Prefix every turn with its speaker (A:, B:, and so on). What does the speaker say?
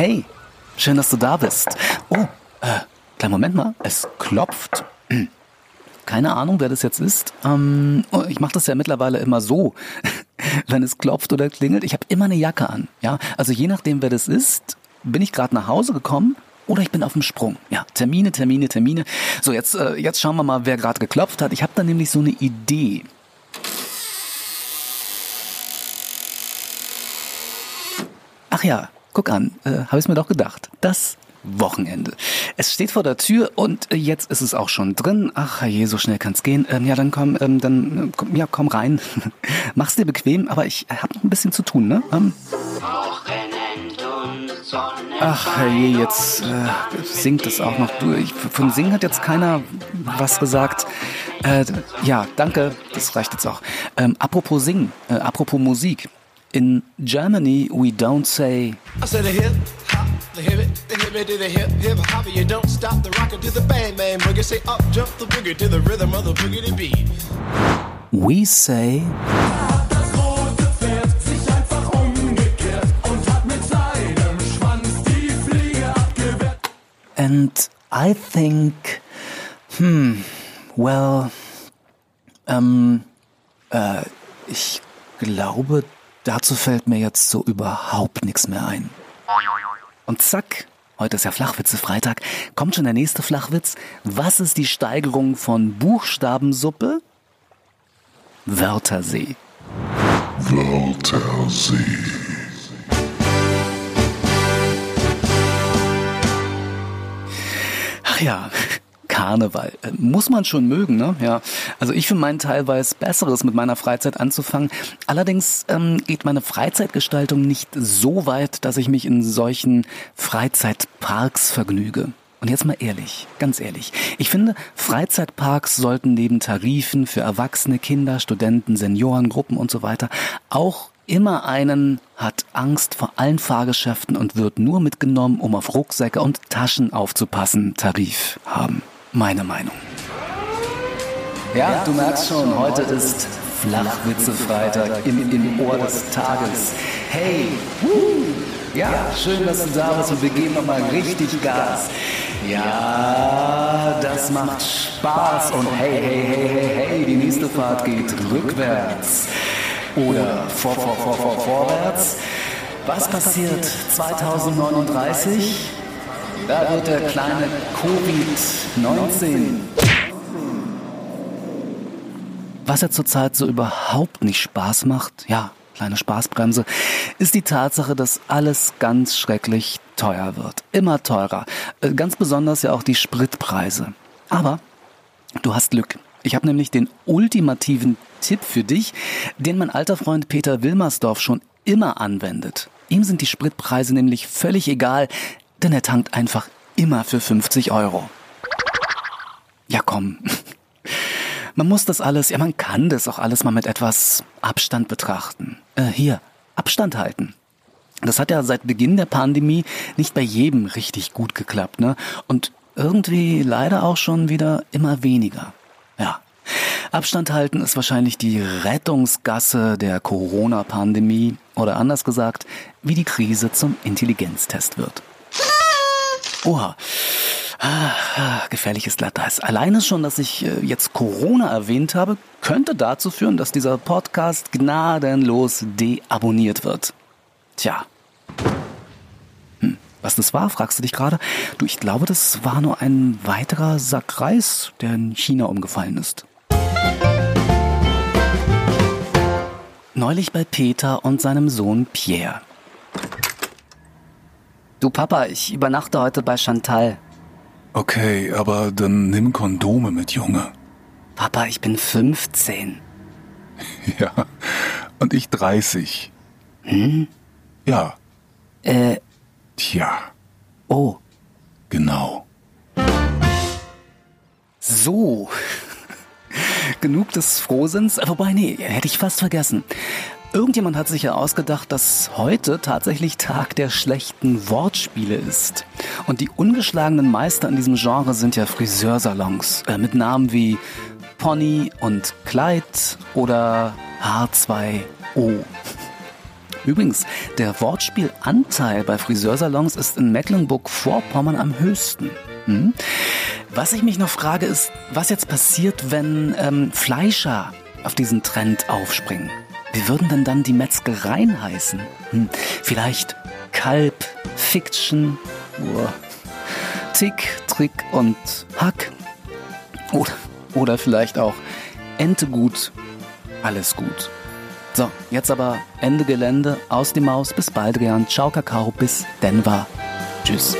A: Hey, schön, dass du da bist. Oh, äh, kleinen Moment mal, es klopft. Keine Ahnung, wer das jetzt ist. Ähm, oh, ich mache das ja mittlerweile immer so, wenn es klopft oder klingelt. Ich habe immer eine Jacke an. Ja, also je nachdem, wer das ist, bin ich gerade nach Hause gekommen oder ich bin auf dem Sprung. Ja, Termine, Termine, Termine. So, jetzt, äh, jetzt schauen wir mal, wer gerade geklopft hat. Ich habe da nämlich so eine Idee. Ach ja, guck an, äh, habe ich mir doch gedacht. Das Wochenende. Es steht vor der Tür und jetzt ist es auch schon drin. Ach je, so schnell kann's gehen. Ähm, ja, dann komm, ähm, dann komm, ja, komm rein. Mach's dir bequem, aber ich habe noch ein bisschen zu tun, ne? Ähm. Ach je, jetzt äh, singt es auch noch durch. Von Singen hat jetzt keiner was gesagt. Äh, ja, danke, das reicht jetzt auch. Ähm, apropos Singen, äh, apropos Musik. In Germany we don't say. I said a hip hop, the hip it, the hip it to the hip hip hop. You don't stop the rocker to the bang bang boogie. Say up jump the boogie to the rhythm of the boogie beat. We say. And I think, hmm, well, ähm, äh, ich glaube, Dazu fällt mir jetzt so überhaupt nichts mehr ein. Und zack, heute ist ja Flachwitze-Freitag, kommt schon der nächste Flachwitz. Was ist die Steigerung von Buchstabensuppe? Wörtersee. Wörtersee. Ach ja, Karneval. Äh, muss man schon mögen, ne? Ja. Also ich für meinen Teil weiß Besseres mit meiner Freizeit anzufangen. Allerdings ähm, geht meine Freizeitgestaltung nicht so weit, dass ich mich in solchen Freizeitparks vergnüge. Und jetzt mal ehrlich, ganz ehrlich. Ich finde, Freizeitparks sollten neben Tarifen für Erwachsene, Kinder, Studenten, Seniorengruppen und so weiter auch immer einen hat Angst vor allen Fahrgeschäften und wird nur mitgenommen, um auf Rucksäcke und Taschen aufzupassen, Tarif haben meine Meinung. Ja, du merkst schon, heute ist Flachwitze-Freitag im, im Ohr des Tages. Hey, woo, ja, schön, dass du da bist und wir geben nochmal richtig Gas. Ja, das macht Spaß und hey, hey, hey, hey, hey, die nächste Fahrt geht rückwärts oder vor, vor, vor, vor, vorwärts. Was passiert 2039? Da wird der kleine Covid-19. Was er zurzeit so überhaupt nicht Spaß macht, ja, kleine Spaßbremse, ist die Tatsache, dass alles ganz schrecklich teuer wird. Immer teurer. Äh, ganz besonders ja auch die Spritpreise. Aber du hast Glück. Ich habe nämlich den ultimativen Tipp für dich, den mein alter Freund Peter Wilmersdorf schon immer anwendet. Ihm sind die Spritpreise nämlich völlig egal denn er tankt einfach immer für 50 Euro. Ja, komm. Man muss das alles, ja, man kann das auch alles mal mit etwas Abstand betrachten. Äh, hier, Abstand halten. Das hat ja seit Beginn der Pandemie nicht bei jedem richtig gut geklappt, ne? Und irgendwie leider auch schon wieder immer weniger. Ja. Abstand halten ist wahrscheinlich die Rettungsgasse der Corona-Pandemie oder anders gesagt, wie die Krise zum Intelligenztest wird. Oha. Ah, gefährliches Glatteis. Alleine schon, dass ich äh, jetzt Corona erwähnt habe, könnte dazu führen, dass dieser Podcast gnadenlos deabonniert wird. Tja. Hm, was das war, fragst du dich gerade? Du, ich glaube, das war nur ein weiterer Sack Reis, der in China umgefallen ist. Neulich bei Peter und seinem Sohn Pierre. Du Papa, ich übernachte heute bei Chantal.
B: Okay, aber dann nimm Kondome mit, Junge.
A: Papa, ich bin 15.
B: Ja, und ich 30.
A: Hm?
B: Ja.
A: Äh.
B: Tja.
A: Oh.
B: Genau.
A: So. Genug des Frohsinns. Wobei, nee, hätte ich fast vergessen. Irgendjemand hat sich ja ausgedacht, dass heute tatsächlich Tag der schlechten Wortspiele ist. Und die ungeschlagenen Meister in diesem Genre sind ja Friseursalons äh, mit Namen wie Pony und Kleid oder H2O. Übrigens, der Wortspielanteil bei Friseursalons ist in Mecklenburg-Vorpommern am höchsten. Hm? Was ich mich noch frage, ist, was jetzt passiert, wenn ähm, Fleischer auf diesen Trend aufspringen. Wie würden denn dann die Metzgereien heißen? Hm, vielleicht Kalb, Fiction, Uah. Tick, Trick und Hack. Oder, oder vielleicht auch Ente gut, alles gut. So, jetzt aber Ende Gelände, aus die Maus, bis bald, Ciao, Kakao, bis Denver. Tschüss.